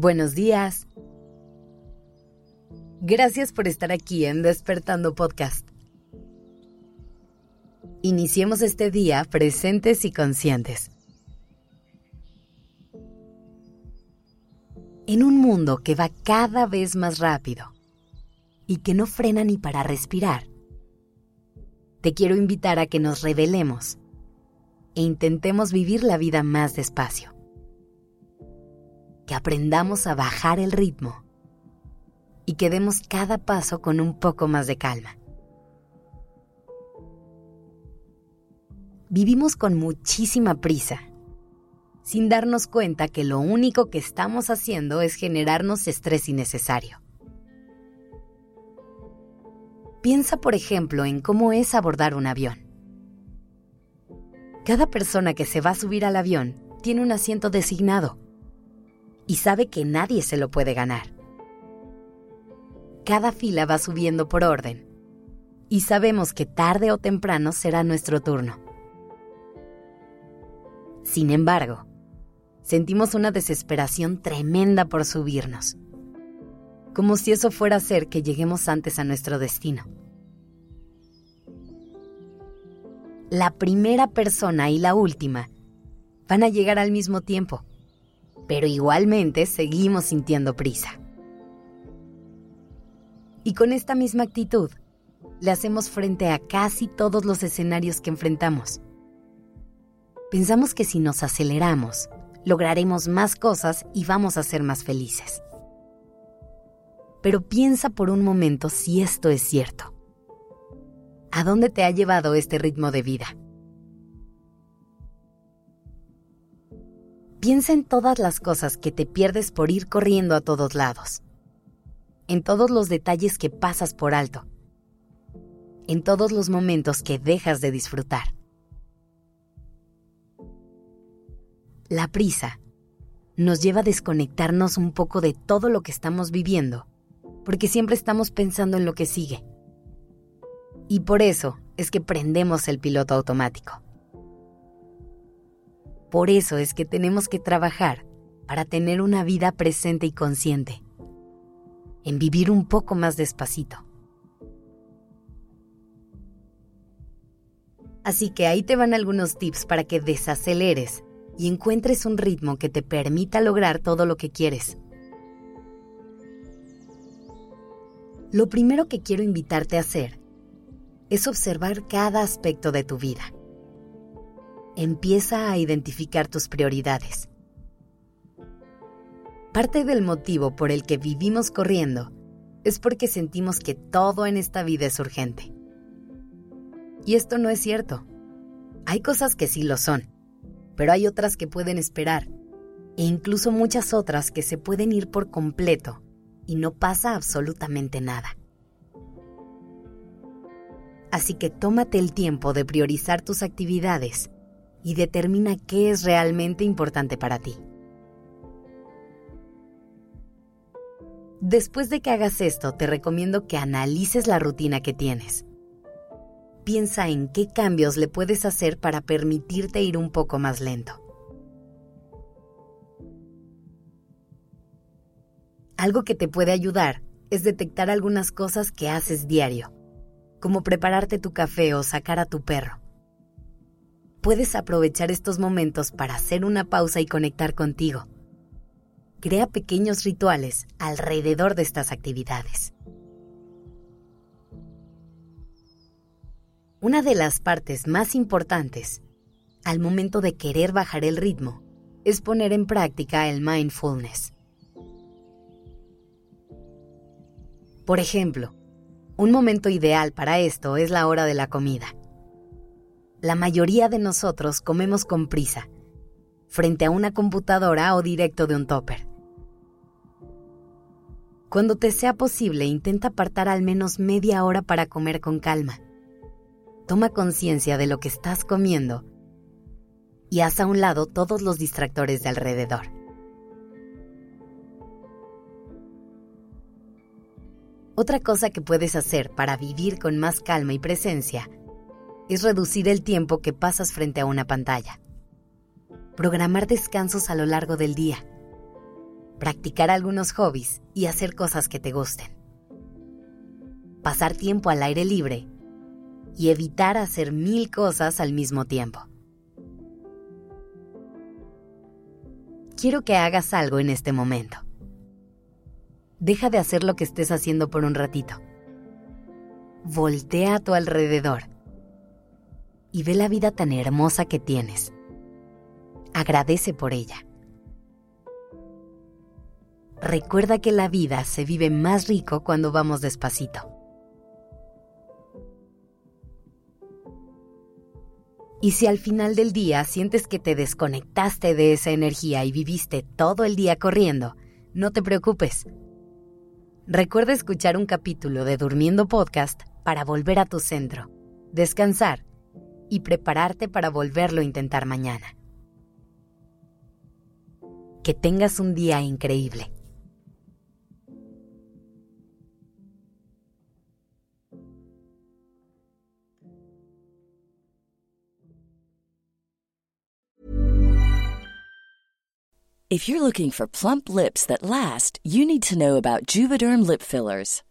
Buenos días. Gracias por estar aquí en Despertando Podcast. Iniciemos este día presentes y conscientes. En un mundo que va cada vez más rápido y que no frena ni para respirar, te quiero invitar a que nos revelemos e intentemos vivir la vida más despacio. Que aprendamos a bajar el ritmo y que demos cada paso con un poco más de calma. vivimos con muchísima prisa, sin darnos cuenta que lo único que estamos haciendo es generarnos estrés innecesario. Piensa, por ejemplo, en cómo es abordar un avión. Cada persona que se va a subir al avión tiene un asiento designado y sabe que nadie se lo puede ganar. Cada fila va subiendo por orden y sabemos que tarde o temprano será nuestro turno. Sin embargo, sentimos una desesperación tremenda por subirnos, como si eso fuera a hacer que lleguemos antes a nuestro destino. La primera persona y la última van a llegar al mismo tiempo, pero igualmente seguimos sintiendo prisa. Y con esta misma actitud, le hacemos frente a casi todos los escenarios que enfrentamos Pensamos que si nos aceleramos, lograremos más cosas y vamos a ser más felices. Pero piensa por un momento si esto es cierto. ¿A dónde te ha llevado este ritmo de vida? Piensa en todas las cosas que te pierdes por ir corriendo a todos lados, en todos los detalles que pasas por alto, en todos los momentos que dejas de disfrutar. La prisa nos lleva a desconectarnos un poco de todo lo que estamos viviendo, porque siempre estamos pensando en lo que sigue. Y por eso es que prendemos el piloto automático. Por eso es que tenemos que trabajar para tener una vida presente y consciente, en vivir un poco más despacito. Así que ahí te van algunos tips para que desaceleres y encuentres un ritmo que te permita lograr todo lo que quieres. Lo primero que quiero invitarte a hacer es observar cada aspecto de tu vida. Empieza a identificar tus prioridades. Parte del motivo por el que vivimos corriendo es porque sentimos que todo en esta vida es urgente. Y esto no es cierto. Hay cosas que sí lo son pero hay otras que pueden esperar, e incluso muchas otras que se pueden ir por completo y no pasa absolutamente nada. Así que tómate el tiempo de priorizar tus actividades y determina qué es realmente importante para ti. Después de que hagas esto, te recomiendo que analices la rutina que tienes piensa en qué cambios le puedes hacer para permitirte ir un poco más lento. Algo que te puede ayudar es detectar algunas cosas que haces diario, como prepararte tu café o sacar a tu perro. Puedes aprovechar estos momentos para hacer una pausa y conectar contigo. Crea pequeños rituales alrededor de estas actividades. Una de las partes más importantes al momento de querer bajar el ritmo es poner en práctica el mindfulness. Por ejemplo, un momento ideal para esto es la hora de la comida. La mayoría de nosotros comemos con prisa, frente a una computadora o directo de un topper. Cuando te sea posible, intenta apartar al menos media hora para comer con calma toma conciencia de lo que estás comiendo y haz a un lado todos los distractores de alrededor. Otra cosa que puedes hacer para vivir con más calma y presencia es reducir el tiempo que pasas frente a una pantalla. Programar descansos a lo largo del día. practicar algunos hobbies y hacer cosas que te gusten. Pasar tiempo al aire libre y evitar hacer mil cosas al mismo tiempo. Quiero que hagas algo en este momento. Deja de hacer lo que estés haciendo por un ratito. Voltea a tu alrededor y ve la vida tan hermosa que tienes. Agradece por ella. Recuerda que la vida se vive más rico cuando vamos despacito. Y si al final del día sientes que te desconectaste de esa energía y viviste todo el día corriendo, no te preocupes. Recuerda escuchar un capítulo de Durmiendo Podcast para volver a tu centro, descansar y prepararte para volverlo a intentar mañana. Que tengas un día increíble. If you're looking for plump lips that last, you need to know about Juvederm lip fillers.